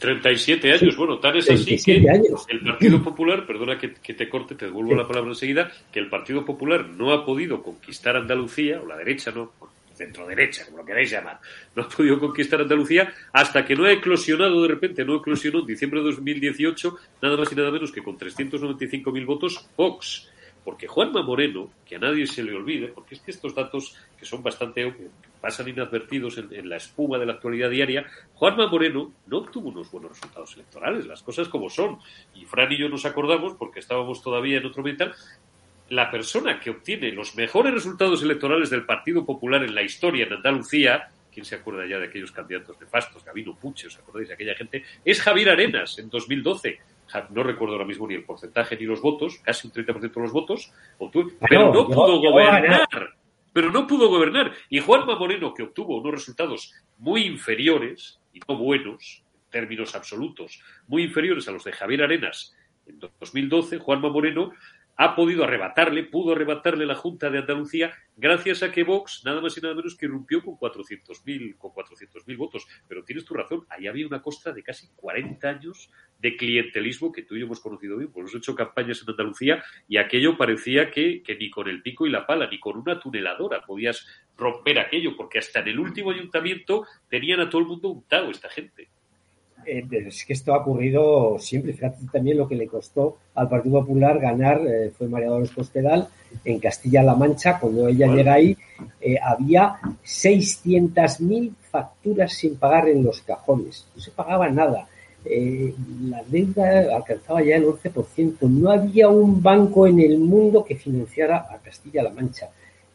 37 pues, años, bueno, tal es así que el Partido Popular, perdona que, te corte, te devuelvo la palabra enseguida, que el Partido Popular no ha podido conquistar Andalucía, o la derecha no, centro derecha, como lo queráis llamar, no ha podido conquistar Andalucía hasta que no ha eclosionado de repente, no eclosionó en diciembre de 2018, nada más y nada menos que con 395.000 votos Vox. Porque Juanma Moreno, que a nadie se le olvide, porque es que estos datos que son bastante pasan inadvertidos en, la espuma de la actualidad diaria, Juanma Moreno no obtuvo unos buenos resultados electorales, las cosas como son. Y Fran y yo nos acordamos, porque estábamos todavía en otro mental, la persona que obtiene los mejores resultados electorales del Partido Popular en la historia en Andalucía, ¿quién se acuerda ya de aquellos candidatos nefastos, Gabino Puche, os acordáis de aquella gente? Es Javier Arenas en 2012. No recuerdo ahora mismo ni el porcentaje ni los votos, casi un 30% de los votos, pero no pudo gobernar. Pero no pudo gobernar. Y Juanma Moreno, que obtuvo unos resultados muy inferiores, y no buenos, en términos absolutos, muy inferiores a los de Javier Arenas en 2012, Juanma Moreno ha podido arrebatarle, pudo arrebatarle la Junta de Andalucía gracias a que Vox nada más y nada menos que irrumpió con 400.000 con 400.000 votos. Pero tienes tu razón, ahí había una costa de casi 40 años de clientelismo que tú y yo hemos conocido bien, pues hemos hecho campañas en Andalucía y aquello parecía que, que ni con el pico y la pala, ni con una tuneladora podías romper aquello, porque hasta en el último ayuntamiento tenían a todo el mundo untado esta gente. Eh, es que esto ha ocurrido siempre. Fíjate también lo que le costó al Partido Popular ganar, eh, fue María Dolores Cospedal, en Castilla-La Mancha, cuando ella llega ahí, eh, había 600.000 facturas sin pagar en los cajones. No se pagaba nada. la deuda alcanzaba ya el 11%. No había un banco en el mundo que financiara a Castilla-La Mancha.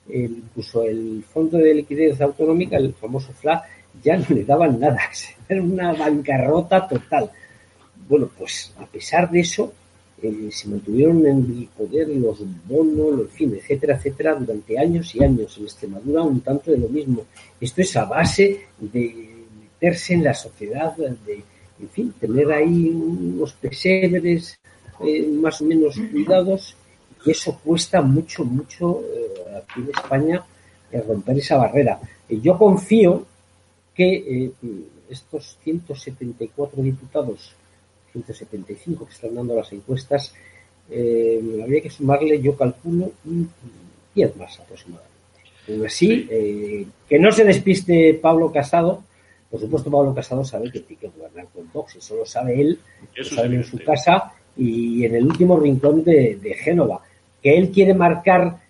incluso el Fondo de Liquidez Autonómica, el famoso FLA, ya no le daban nada, era una bancarrota total. Bueno, pues a pesar de eso, eh, se mantuvieron en el poder los bonos, en fin, etcétera, etcétera, durante años y años. En Extremadura un tanto de lo mismo. Esto es a base de meterse en la sociedad, de, en fin, tener ahí unos pesebres eh, más o menos cuidados, y eso cuesta mucho, mucho eh, aquí en España romper esa barrera. yo confío que eh, estos 174 diputados, 175 que están dando las encuestas, eh, habría que sumarle, yo calculo, 10 más aproximadamente. Aún así, eh, que no se despiste Pablo Casado, por supuesto Pablo Casado sabe que tiene que gobernar con Vox, eso lo sabe él, lo sabe en su casa y en el último rincón de, Génova. Que él quiere marcar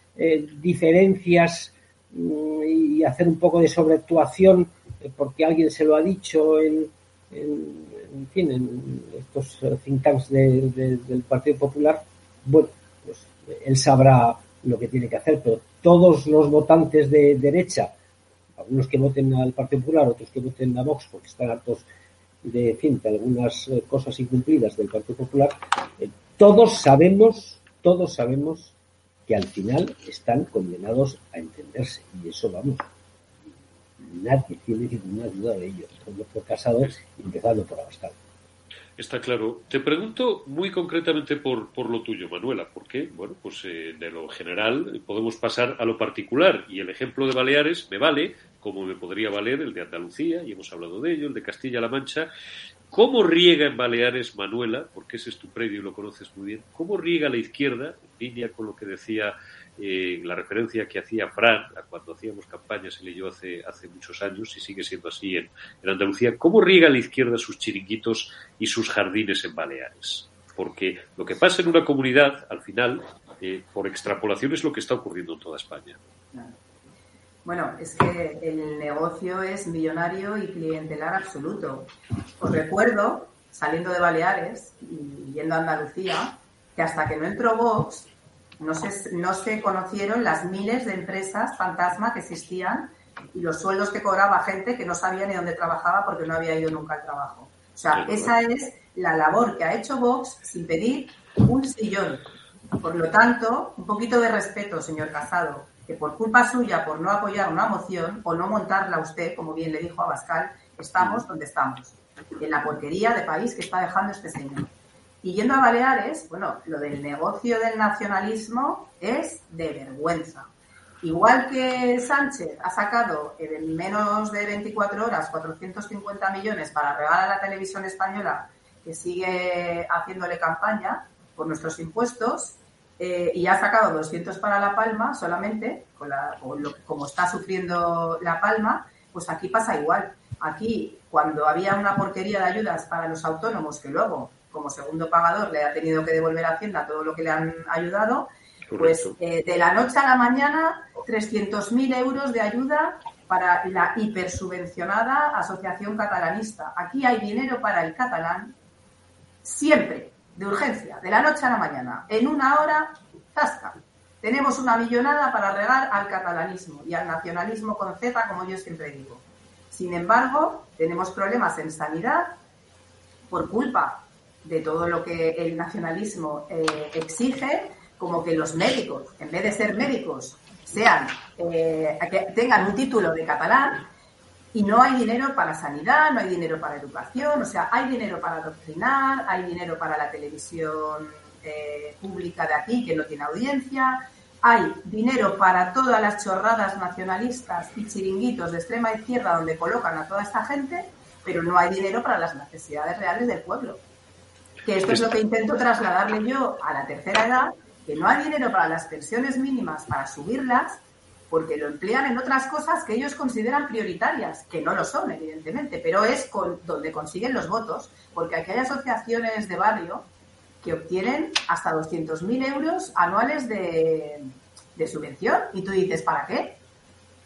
diferencias mm, y hacer un poco de sobreactuación porque alguien se lo ha dicho en, en, fin, en estos think tanks del Partido Popular, bueno, pues él sabrá lo que tiene que hacer, pero todos los votantes de derecha, algunos que voten al Partido Popular, otros que voten a Vox porque están hartos de, fin, de algunas eh, cosas incumplidas del Partido Popular, eh, todos sabemos, todos sabemos que al final están condenados a entenderse. Y eso vamos, tiene ninguna duda de ello. Por casados, empezando por Abascal. Está claro. Te pregunto muy concretamente por, por lo tuyo, Manuela, porque, bueno, pues eh, de lo general podemos pasar a lo particular y el ejemplo de Baleares me vale, como me podría valer el de Andalucía, y hemos hablado de ello, el de Castilla-La Mancha. ¿Cómo riega en Baleares, Manuela, porque ese es tu predio y lo conoces muy bien, cómo riega la izquierda, en línea con lo que decía eh, la referencia que hacía Fran a cuando hacíamos campañas, él y yo hace, hace muchos años, y sigue siendo así en, Andalucía, ¿cómo riega la izquierda sus chiringuitos y sus jardines en Baleares? Porque lo que pasa en una comunidad, al final, eh, por extrapolación, es lo que está ocurriendo en toda España. Bueno, es que el negocio es millonario y clientelar absoluto. Os recuerdo, saliendo de Baleares y yendo a Andalucía, que hasta que no entró Vox, no se, no se conocieron las miles de empresas fantasma que existían y los sueldos que cobraba gente que no sabía ni dónde trabajaba porque no había ido nunca al trabajo. O sea, esa es la labor que ha hecho Vox sin pedir un sillón. Por lo tanto, un poquito de respeto, señor Casado, que por culpa suya, por no apoyar una moción o no montarla usted, como bien le dijo a Bascal, estamos donde estamos, en la porquería de país que está dejando este señor. Y yendo a Baleares, bueno, lo del negocio del nacionalismo es de vergüenza. Igual que Sánchez ha sacado en menos de 24 horas 450 millones para regalar a la televisión española, que sigue haciéndole campaña por nuestros impuestos, eh, y ha sacado 200 para La Palma solamente, como está sufriendo La Palma, pues aquí pasa igual. Aquí, cuando había una porquería de ayudas para los autónomos que luego como segundo pagador le ha tenido que devolver a Hacienda todo lo que le han ayudado, pues eh, de la noche a la mañana 300.000 euros de ayuda para la hipersubvencionada Asociación Catalanista. Aquí hay dinero para el catalán siempre, de urgencia, de la noche a la mañana. En una hora, zasca. Tenemos una millonada para regar al catalanismo y al nacionalismo con Z, como yo siempre digo. Sin embargo, tenemos problemas en sanidad por culpa de todo lo que el nacionalismo eh, exige, como que los médicos, en vez de ser médicos, sean eh, tengan un título de catalán y no hay dinero para sanidad, no hay dinero para educación, o sea, hay dinero para adoctrinar, hay dinero para la televisión eh, pública de aquí que no tiene audiencia, hay dinero para todas las chorradas nacionalistas y chiringuitos de extrema izquierda donde colocan a toda esta gente, pero no hay dinero para las necesidades reales del pueblo. Que esto es lo que intento trasladarle yo a la tercera edad, que no hay dinero para las pensiones mínimas para subirlas, porque lo emplean en otras cosas que ellos consideran prioritarias, que no lo son, evidentemente, pero es con, donde consiguen los votos, porque aquí hay asociaciones de barrio que obtienen hasta 200.000 euros anuales de, de subvención y tú dices, ¿para qué?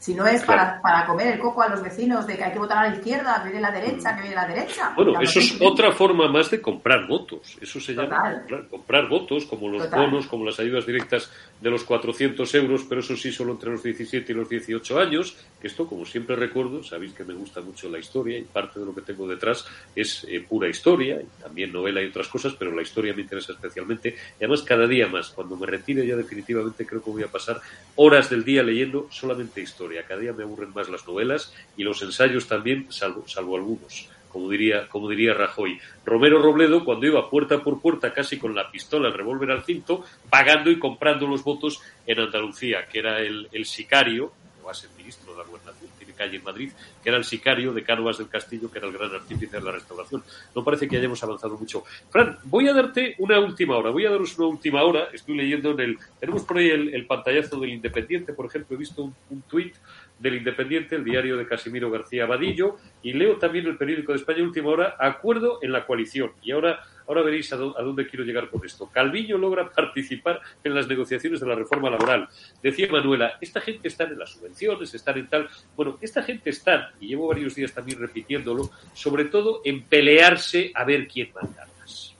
Si no es para, para, comer el coco a los vecinos de que hay que votar a la izquierda, que viene la derecha, que viene la derecha. Bueno, eso es otra forma más de comprar votos. Eso se llama comprar, votos, como los bonos, como las ayudas directas de los 400 euros, pero eso sí solo entre los 17 y los 18 años. Que esto, como siempre recuerdo, sabéis que me gusta mucho la historia y parte de lo que tengo detrás es eh, pura historia, y también novela y otras cosas, pero la historia me interesa especialmente. Y además, cada día más, cuando me retire ya definitivamente, creo que voy a pasar horas del día leyendo solamente historia cada día me aburren más las novelas y los ensayos también, salvo, algunos, como diría, como diría Rajoy. Romero Robledo, cuando iba puerta por puerta, casi con la pistola, el revólver al cinto, pagando y comprando los votos en Andalucía, que era el, el sicario, o a ser ministro de la gobernación, calle en Madrid, que era el sicario de Cánovas del Castillo, que era el gran artífice de la restauración. No parece que hayamos avanzado mucho. Fran, voy a darte una última hora, voy a daros una última hora. Estoy leyendo en el. Tenemos por ahí el, pantallazo del Independiente, por ejemplo, he visto un, un tuit del Independiente, el diario de Casimiro García Vadillo, y leo también el periódico de España Última Hora, acuerdo en la coalición. Y ahora, ahora veréis a, dónde quiero llegar con esto. Calviño logra participar en las negociaciones de la reforma laboral. Decía Manuela, esta gente está en las subvenciones, están en tal. Bueno, esta gente está, y llevo varios días también repitiéndolo, sobre todo en pelearse a ver quién manda más.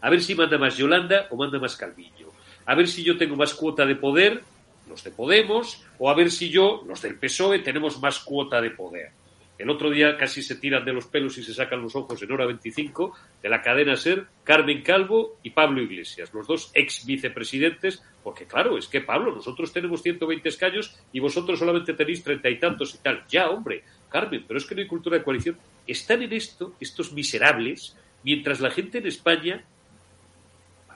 A ver si manda más Yolanda o manda más Calviño. A ver si yo tengo más cuota de poder los de Podemos, o a ver si yo, los del PSOE, tenemos más cuota de poder. El otro día casi se tiran de los pelos y se sacan los ojos en hora 25 de la cadena SER Carmen Calvo y Pablo Iglesias, los dos ex vicepresidentes, porque claro, es que Pablo, nosotros tenemos 120 escaños y vosotros solamente tenéis treinta y tantos y tal. Ya, hombre, Carmen, pero es que no hay cultura de coalición. Están en esto, estos miserables, mientras la gente en España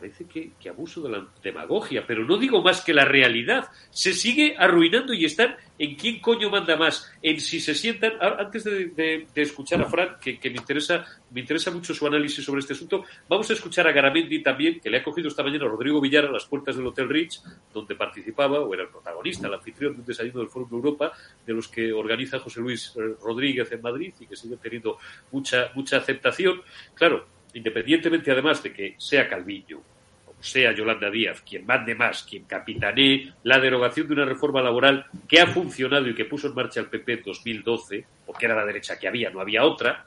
parece que, abuso de la demagogia, pero no digo más que la realidad. Se sigue arruinando y están en quién coño manda más, en si se sientan. Antes de, escuchar a Fran, que, me, interesa, me interesa mucho su análisis sobre este asunto, vamos a escuchar a Garamendi también, que le ha cogido esta mañana a Rodrigo Villar a las puertas del Hotel Rich, donde participaba, o era el protagonista, el anfitrión de un desayuno del Foro de Europa, de los que organiza José Luis eh, Rodríguez en Madrid y que sigue teniendo mucha, mucha aceptación. Claro, independientemente además de que sea Calviño, o sea Yolanda Díaz, quien mande más, quien capitanee la derogación de una reforma laboral que ha funcionado y que puso en marcha el PP en 2012, porque era la derecha que había, no había otra,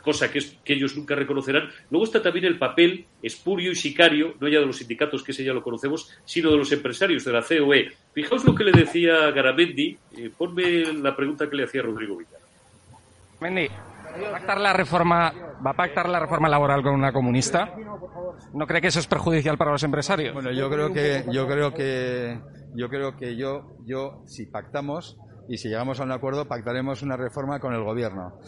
cosa que, ellos nunca reconocerán. Luego está también el papel espurio y sicario, no ya de los sindicatos, que ese ya lo conocemos, sino de los empresarios de la COE. Fijaos lo que le decía Garamendi, eh, ponme la pregunta que le hacía Rodrigo Villar. ¿Va a pactar la reforma, va a pactar la reforma laboral con una comunista? ¿No cree que eso es perjudicial para los empresarios? Bueno, yo creo que yo creo que yo creo que yo yo si pactamos y si llegamos a un acuerdo pactaremos una reforma con el gobierno,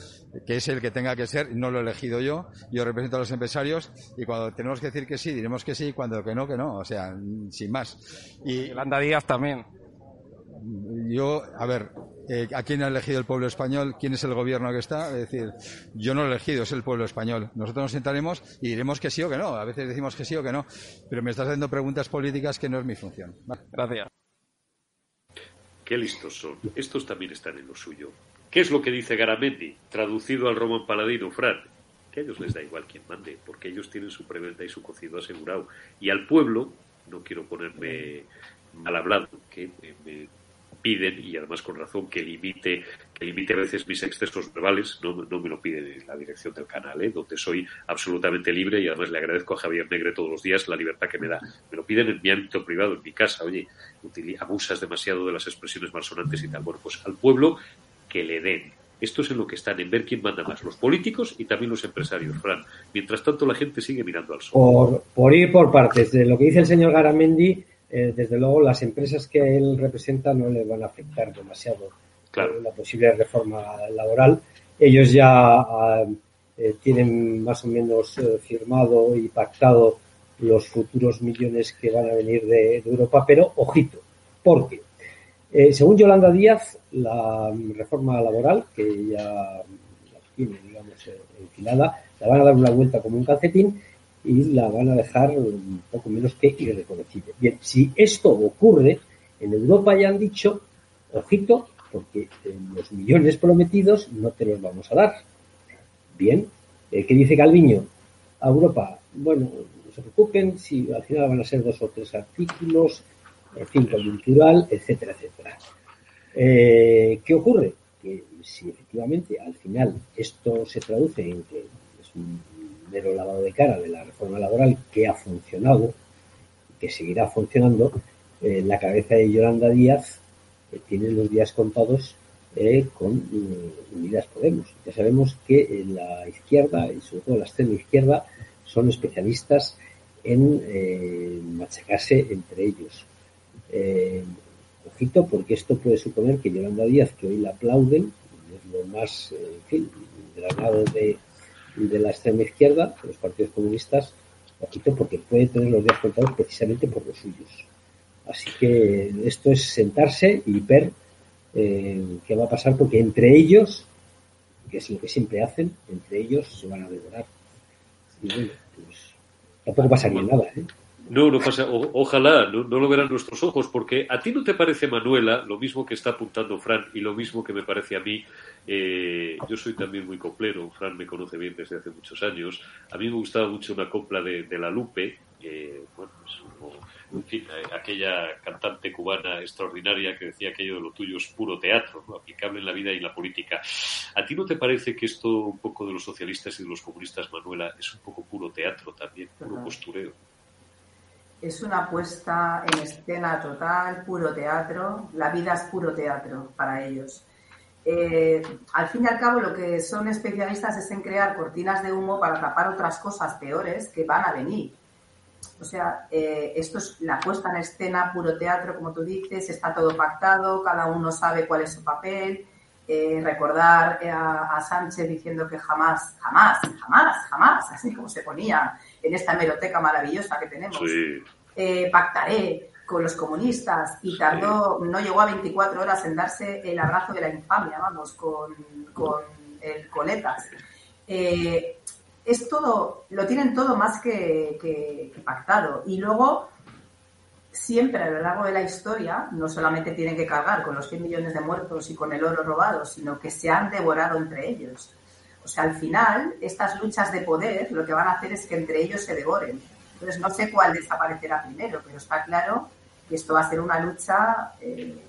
que es el que tenga que ser, no lo he elegido yo, yo represento a los empresarios y cuando tenemos que decir que sí, diremos que sí, y cuando que no, que no, o sea, sin más. Y Yolanda Díaz también. Yo, a ver, eh, ¿a quién ha elegido el pueblo español? ¿Quién es el gobierno que está? Es decir, yo no lo he elegido, es el pueblo español. Nosotros nos sentaremos y diremos que sí o que no. A veces decimos que sí o que no. Pero me estás haciendo preguntas políticas que no es mi función. Gracias. Qué listos son. Estos también están en lo suyo. ¿Qué es lo que dice Garamendi, traducido al román paladino, Fran? Que a ellos les da igual quien mande, porque ellos tienen su preventa y su cocido asegurado. Y al pueblo, no quiero ponerme mal hablado, que me piden, y además con razón, que limite, que limite a veces mis excesos verbales, no, no me lo pide la dirección del canal, ¿eh? donde soy absolutamente libre y además le agradezco a Javier Negre todos los días la libertad que me da. Me lo piden en mi ámbito privado, en mi casa, oye, abusas demasiado de las expresiones malsonantes y tal. Bueno, pues al pueblo que le den. Esto es en lo que están, en ver quién manda más, los políticos y también los empresarios, Fran. Mientras tanto, la gente sigue mirando al sol. Por ir por partes, de lo que dice el señor Garamendi, eh, desde luego las empresas que él representa no le van a afectar demasiado la posible reforma laboral. Ellos ya ah, eh, tienen más o menos eh, firmado y pactado los futuros millones que van a venir de, Europa, pero ojito, porque según Yolanda Díaz, la reforma laboral, que ya la tiene, digamos, enfilada, la van a dar una vuelta como un calcetín y la van a dejar un poco menos que irreconocible. Bien, si esto ocurre, en Europa ya han dicho, ojito, porque los millones prometidos no te los vamos a dar. Bien, eh, ¿qué dice Calviño? A Europa, bueno, no se preocupen, si al final van a ser dos o tres artículos, en fin, coyuntural, etcétera, etcétera. Eh, ¿Qué ocurre? Que si efectivamente al final esto se traduce en que es un mero lavado de cara de la reforma laboral que ha funcionado, que seguirá funcionando, en la cabeza de Yolanda Díaz tiene los días contados eh, con mm, Unidas Podemos. Ya sabemos que la izquierda y sobre todo la extrema izquierda son especialistas en eh, machacarse entre ellos. Eh, ojito, porque esto puede suponer que Yolanda Díaz, que hoy la aplauden, es lo más, en fin, granado de, de la extrema izquierda, los partidos comunistas, poquito porque puede tener los días contados precisamente por los suyos. Así que esto es sentarse y ver eh, qué va a pasar, porque entre ellos, que es lo que siempre hacen, entre ellos se van a devorar. Y bueno, pues tampoco pasaría nada. ¿eh? No, no pasa. ojalá, no, lo verán nuestros ojos, porque a ti no te parece, Manuela, lo mismo que está apuntando Fran y lo mismo que me parece a mí. Eh, yo soy también muy coplero, Fran me conoce bien desde hace muchos años. A mí me gustaba mucho una copla de, La Lupe, eh, bueno, pues, en fin, eh, aquella cantante cubana extraordinaria que decía aquello de lo tuyo es puro teatro, aplicable en la vida y en la política. ¿A ti no te parece que esto un poco de los socialistas y de los comunistas, Manuela, es un poco puro teatro también, puro postureo? Es una puesta en escena total, puro teatro. La vida es puro teatro para ellos. Eh, al fin y al cabo, lo que son especialistas es en crear cortinas de humo para tapar otras cosas peores que van a venir. O sea, eh, esto es la puesta en escena, puro teatro, como tú dices, está todo pactado, cada uno sabe cuál es su papel. Eh, recordar a, Sánchez diciendo que jamás, jamás, jamás, jamás, así como se ponía en esta hemeroteca maravillosa que tenemos, eh, pactaré con los comunistas y tardó, no llegó a 24 horas en darse el abrazo de la infamia, vamos, con, el coletas. Eh, es todo, lo tienen todo más que, pactado. Y luego, siempre a lo largo de la historia, no solamente tienen que cargar con los 100 millones de muertos y con el oro robado, sino que se han devorado entre ellos. O sea, al final, estas luchas de poder lo que van a hacer es que entre ellos se devoren. Entonces, no sé cuál desaparecerá primero, pero está claro que esto va a ser una lucha eh,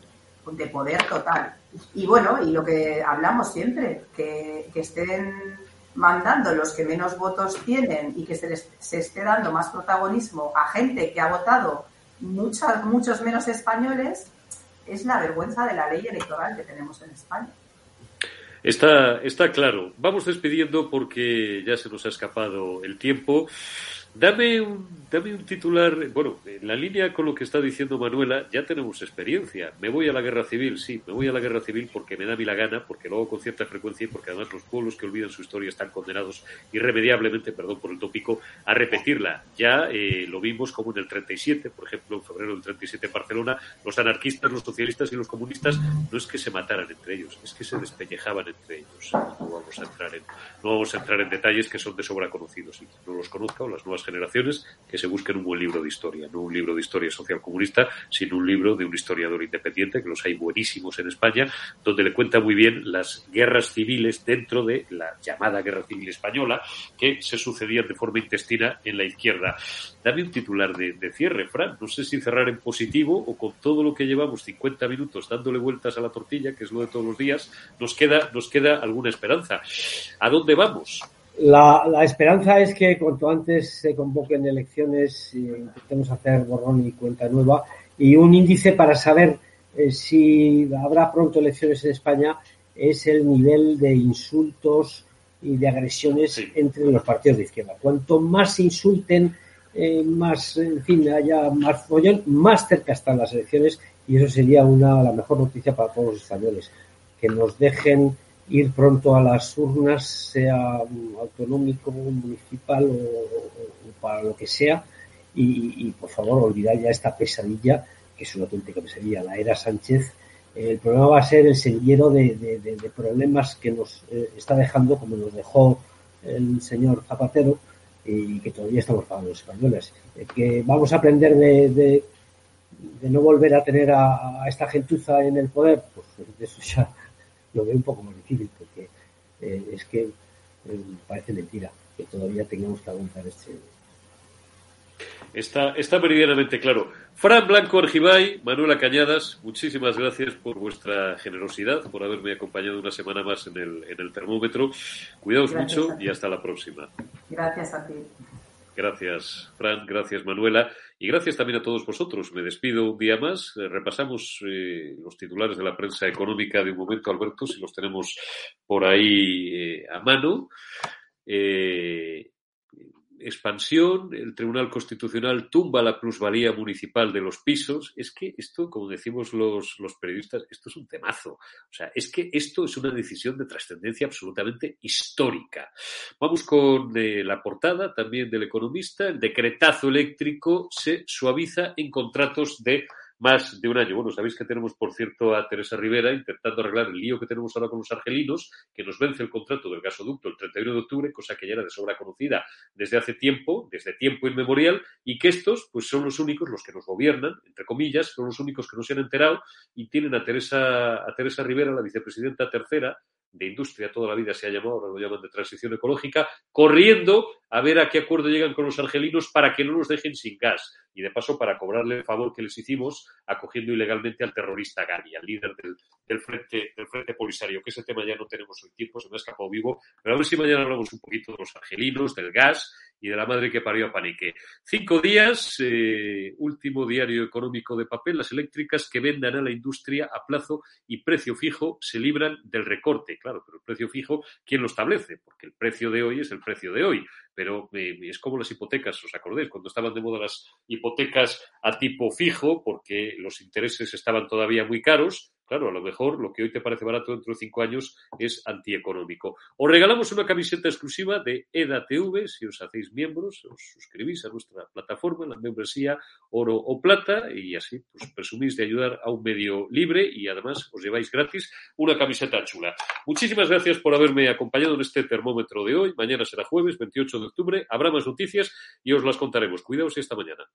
de poder total. Y bueno, y lo que hablamos siempre, que, estén mandando los que menos votos tienen y que se les se esté dando más protagonismo a gente que ha votado muchos, muchos menos españoles, es la vergüenza de la ley electoral que tenemos en España. Está, está claro. Vamos despidiendo porque ya se nos ha escapado el tiempo. Dame un, dame un titular, bueno, en la línea con lo que está diciendo Manuela, ya tenemos experiencia. Me voy a la guerra civil, sí, me voy a la guerra civil porque me da mí la gana, porque lo hago con cierta frecuencia y porque además los pueblos que olvidan su historia están condenados irremediablemente, perdón por el tópico, a repetirla. Ya eh, lo vimos como en el 37, por ejemplo, en febrero del 37 en Barcelona, los anarquistas, los socialistas y los comunistas no es que se mataran entre ellos, es que se despellejaban entre ellos. No vamos a entrar en, no vamos a entrar en detalles que son de sobra conocidos y no los conozca o las nuevas generaciones que se busquen un buen libro de historia, no un libro de historia social comunista, sino un libro de un historiador independiente, que los hay buenísimos en España, donde le cuenta muy bien las guerras civiles dentro de la llamada guerra civil española que se sucedían de forma intestina en la izquierda. Dame un titular de, cierre, Fran. No sé si cerrar en positivo o con todo lo que llevamos 50 minutos dándole vueltas a la tortilla, que es lo de todos los días, nos queda, nos queda alguna esperanza. ¿A dónde vamos? La, la, esperanza es que cuanto antes se convoquen elecciones y intentemos hacer borrón y cuenta nueva y un índice para saber eh, si habrá pronto elecciones en España es el nivel de insultos y de agresiones entre los partidos de izquierda. Cuanto más se insulten, eh, más, en fin, haya más follón, más cerca están las elecciones y eso sería una la mejor noticia para todos los españoles. Que nos dejen ir pronto a las urnas, sea autonómico, municipal o, para lo que sea, y, por favor olvidar ya esta pesadilla, que es una auténtica pesadilla, la era Sánchez. el problema va a ser el semillero de, problemas que nos eh, está dejando, como nos dejó el señor Zapatero, y que todavía estamos pagando los españoles. Eh, que vamos a aprender de, no volver a tener a, a, esta gentuza en el poder, pues de eso ya lo veo un poco más difícil porque eh, es que eh, parece mentira que todavía tengamos que aguantar este. Está, está meridianamente claro. Fran Blanco Argibay, Manuela Cañadas, muchísimas gracias por vuestra generosidad, por haberme acompañado una semana más en el, en el termómetro. Cuidaos mucho y hasta la próxima. Gracias a ti. Gracias, Fran. Gracias, Manuela. Y gracias también a todos vosotros. Me despido un día más. Eh, repasamos eh, los titulares de la prensa económica de un momento, Alberto, si los tenemos por ahí eh, a mano expansión, el Tribunal Constitucional tumba la plusvalía municipal de los pisos. Es que esto, como decimos los, los periodistas, esto es un temazo. O sea, es que esto es una decisión de trascendencia absolutamente histórica. Vamos con eh, la portada también del economista. El decretazo eléctrico se suaviza en contratos de más de un año. Bueno, sabéis que tenemos, por cierto, a Teresa Rivera intentando arreglar el lío que tenemos ahora con los argelinos, que nos vence el contrato del gasoducto el 31 de octubre, cosa que ya era de sobra conocida desde hace tiempo, desde tiempo inmemorial, y que estos, pues son los únicos, los que nos gobiernan, entre comillas, son los únicos que no se han enterado y tienen a Teresa, a Teresa Rivera, la vicepresidenta tercera, de industria toda la vida se ha llamado, ahora lo llaman de transición ecológica, corriendo a ver a qué acuerdo llegan con los argelinos para que no nos dejen sin gas y de paso para cobrarle el favor que les hicimos acogiendo ilegalmente al terrorista Gani, al líder del, frente, del Frente Polisario, que ese tema ya no tenemos hoy tiempo, se me ha escapado vivo, pero a ver si mañana hablamos un poquito de los argelinos, del gas y de la madre que parió a Panique. Cinco días, eh, último diario económico de papel, las eléctricas que vendan a la industria a plazo y precio fijo se libran del recorte. Claro, pero el precio fijo, ¿quién lo establece? Porque el precio de hoy es el precio de hoy pero eh, es como las hipotecas, ¿os acordáis? Cuando estaban de moda las hipotecas a tipo fijo, porque los intereses estaban todavía muy caros, Claro, a lo mejor lo que hoy te parece barato dentro de cinco años es antieconómico. Os regalamos una camiseta exclusiva de EDATV, si os hacéis miembros, os suscribís a nuestra plataforma, la membresía oro o plata, y así pues, presumís de ayudar a un medio libre y además os lleváis gratis una camiseta chula. Muchísimas gracias por haberme acompañado en este termómetro de hoy. Mañana será jueves 28 de octubre. Habrá más noticias y os las contaremos. Cuidaos y esta mañana.